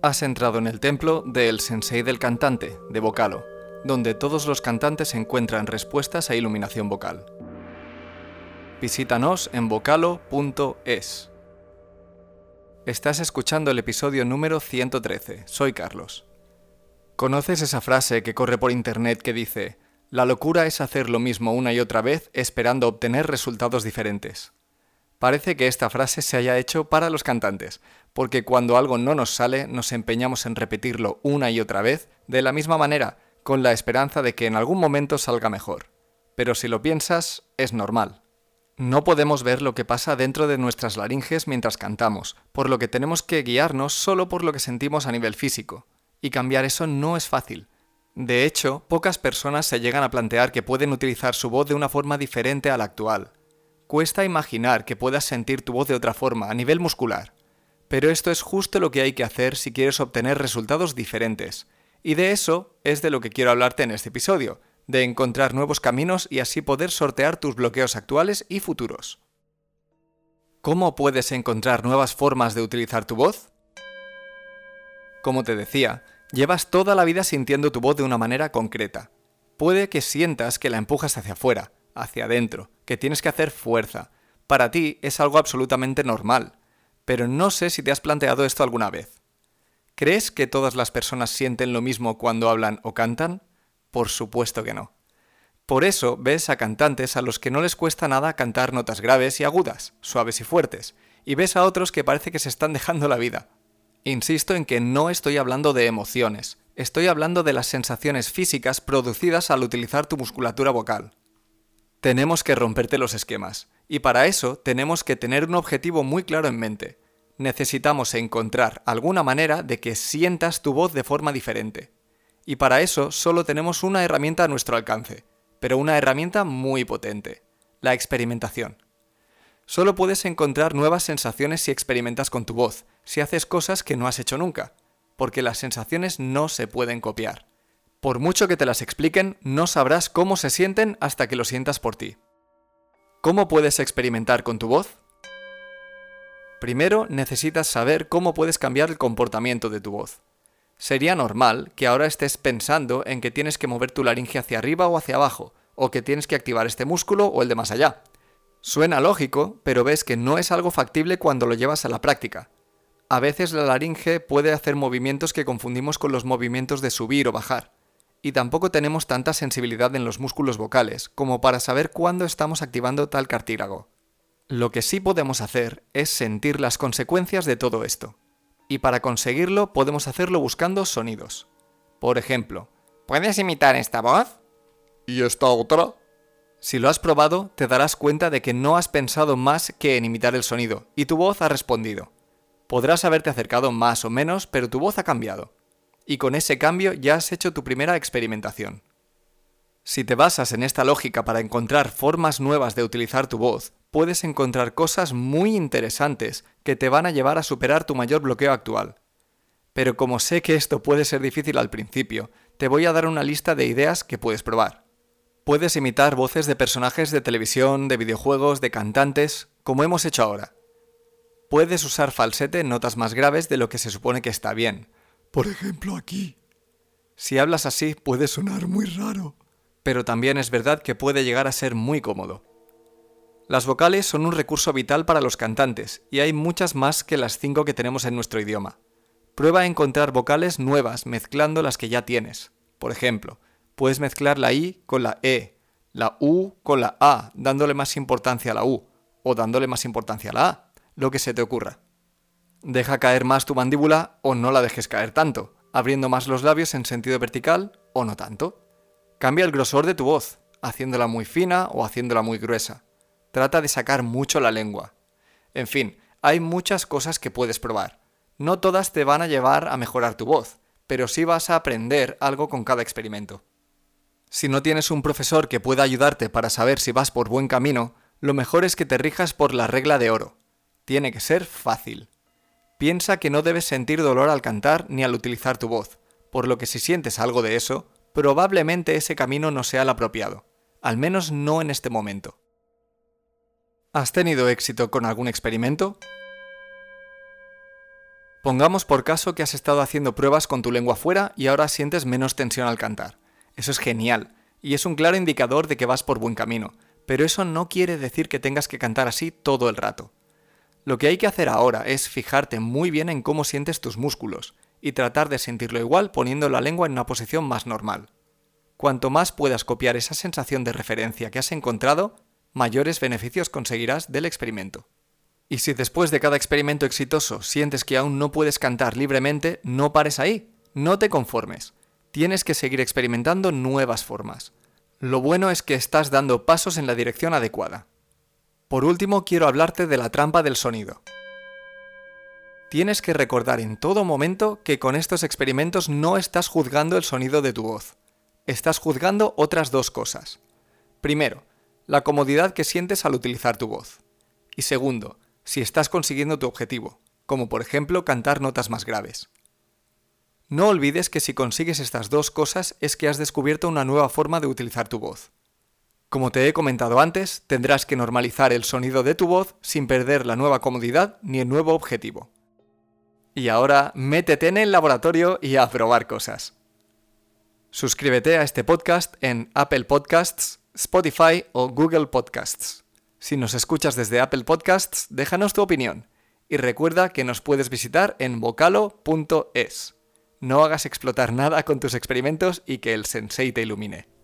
Has entrado en el templo del Sensei del Cantante, de Vocalo, donde todos los cantantes encuentran respuestas a iluminación vocal. Visítanos en vocalo.es. Estás escuchando el episodio número 113. Soy Carlos. ¿Conoces esa frase que corre por internet que dice, la locura es hacer lo mismo una y otra vez esperando obtener resultados diferentes? Parece que esta frase se haya hecho para los cantantes, porque cuando algo no nos sale nos empeñamos en repetirlo una y otra vez de la misma manera, con la esperanza de que en algún momento salga mejor. Pero si lo piensas, es normal. No podemos ver lo que pasa dentro de nuestras laringes mientras cantamos, por lo que tenemos que guiarnos solo por lo que sentimos a nivel físico. Y cambiar eso no es fácil. De hecho, pocas personas se llegan a plantear que pueden utilizar su voz de una forma diferente a la actual. Cuesta imaginar que puedas sentir tu voz de otra forma, a nivel muscular. Pero esto es justo lo que hay que hacer si quieres obtener resultados diferentes. Y de eso es de lo que quiero hablarte en este episodio, de encontrar nuevos caminos y así poder sortear tus bloqueos actuales y futuros. ¿Cómo puedes encontrar nuevas formas de utilizar tu voz? Como te decía, llevas toda la vida sintiendo tu voz de una manera concreta. Puede que sientas que la empujas hacia afuera, hacia adentro, que tienes que hacer fuerza. Para ti es algo absolutamente normal, pero no sé si te has planteado esto alguna vez. ¿Crees que todas las personas sienten lo mismo cuando hablan o cantan? Por supuesto que no. Por eso ves a cantantes a los que no les cuesta nada cantar notas graves y agudas, suaves y fuertes, y ves a otros que parece que se están dejando la vida. Insisto en que no estoy hablando de emociones, estoy hablando de las sensaciones físicas producidas al utilizar tu musculatura vocal. Tenemos que romperte los esquemas, y para eso tenemos que tener un objetivo muy claro en mente. Necesitamos encontrar alguna manera de que sientas tu voz de forma diferente. Y para eso solo tenemos una herramienta a nuestro alcance, pero una herramienta muy potente, la experimentación. Solo puedes encontrar nuevas sensaciones si experimentas con tu voz, si haces cosas que no has hecho nunca, porque las sensaciones no se pueden copiar. Por mucho que te las expliquen, no sabrás cómo se sienten hasta que lo sientas por ti. ¿Cómo puedes experimentar con tu voz? Primero necesitas saber cómo puedes cambiar el comportamiento de tu voz. Sería normal que ahora estés pensando en que tienes que mover tu laringe hacia arriba o hacia abajo, o que tienes que activar este músculo o el de más allá. Suena lógico, pero ves que no es algo factible cuando lo llevas a la práctica. A veces la laringe puede hacer movimientos que confundimos con los movimientos de subir o bajar y tampoco tenemos tanta sensibilidad en los músculos vocales como para saber cuándo estamos activando tal cartílago. Lo que sí podemos hacer es sentir las consecuencias de todo esto. Y para conseguirlo podemos hacerlo buscando sonidos. Por ejemplo, ¿puedes imitar esta voz? ¿Y esta otra? Si lo has probado, te darás cuenta de que no has pensado más que en imitar el sonido, y tu voz ha respondido. Podrás haberte acercado más o menos, pero tu voz ha cambiado y con ese cambio ya has hecho tu primera experimentación. Si te basas en esta lógica para encontrar formas nuevas de utilizar tu voz, puedes encontrar cosas muy interesantes que te van a llevar a superar tu mayor bloqueo actual. Pero como sé que esto puede ser difícil al principio, te voy a dar una lista de ideas que puedes probar. Puedes imitar voces de personajes de televisión, de videojuegos, de cantantes, como hemos hecho ahora. Puedes usar falsete en notas más graves de lo que se supone que está bien, por ejemplo, aquí. Si hablas así puede sonar muy raro, pero también es verdad que puede llegar a ser muy cómodo. Las vocales son un recurso vital para los cantantes y hay muchas más que las cinco que tenemos en nuestro idioma. Prueba a encontrar vocales nuevas mezclando las que ya tienes. Por ejemplo, puedes mezclar la I con la E, la U con la A, dándole más importancia a la U, o dándole más importancia a la A, lo que se te ocurra. Deja caer más tu mandíbula o no la dejes caer tanto, abriendo más los labios en sentido vertical o no tanto. Cambia el grosor de tu voz, haciéndola muy fina o haciéndola muy gruesa. Trata de sacar mucho la lengua. En fin, hay muchas cosas que puedes probar. No todas te van a llevar a mejorar tu voz, pero sí vas a aprender algo con cada experimento. Si no tienes un profesor que pueda ayudarte para saber si vas por buen camino, lo mejor es que te rijas por la regla de oro. Tiene que ser fácil. Piensa que no debes sentir dolor al cantar ni al utilizar tu voz, por lo que si sientes algo de eso, probablemente ese camino no sea el apropiado, al menos no en este momento. ¿Has tenido éxito con algún experimento? Pongamos por caso que has estado haciendo pruebas con tu lengua fuera y ahora sientes menos tensión al cantar. Eso es genial, y es un claro indicador de que vas por buen camino, pero eso no quiere decir que tengas que cantar así todo el rato. Lo que hay que hacer ahora es fijarte muy bien en cómo sientes tus músculos, y tratar de sentirlo igual poniendo la lengua en una posición más normal. Cuanto más puedas copiar esa sensación de referencia que has encontrado, mayores beneficios conseguirás del experimento. Y si después de cada experimento exitoso sientes que aún no puedes cantar libremente, no pares ahí, no te conformes. Tienes que seguir experimentando nuevas formas. Lo bueno es que estás dando pasos en la dirección adecuada. Por último, quiero hablarte de la trampa del sonido. Tienes que recordar en todo momento que con estos experimentos no estás juzgando el sonido de tu voz. Estás juzgando otras dos cosas. Primero, la comodidad que sientes al utilizar tu voz. Y segundo, si estás consiguiendo tu objetivo, como por ejemplo cantar notas más graves. No olvides que si consigues estas dos cosas es que has descubierto una nueva forma de utilizar tu voz. Como te he comentado antes, tendrás que normalizar el sonido de tu voz sin perder la nueva comodidad ni el nuevo objetivo. Y ahora métete en el laboratorio y a probar cosas. Suscríbete a este podcast en Apple Podcasts, Spotify o Google Podcasts. Si nos escuchas desde Apple Podcasts, déjanos tu opinión. Y recuerda que nos puedes visitar en vocalo.es. No hagas explotar nada con tus experimentos y que el sensei te ilumine.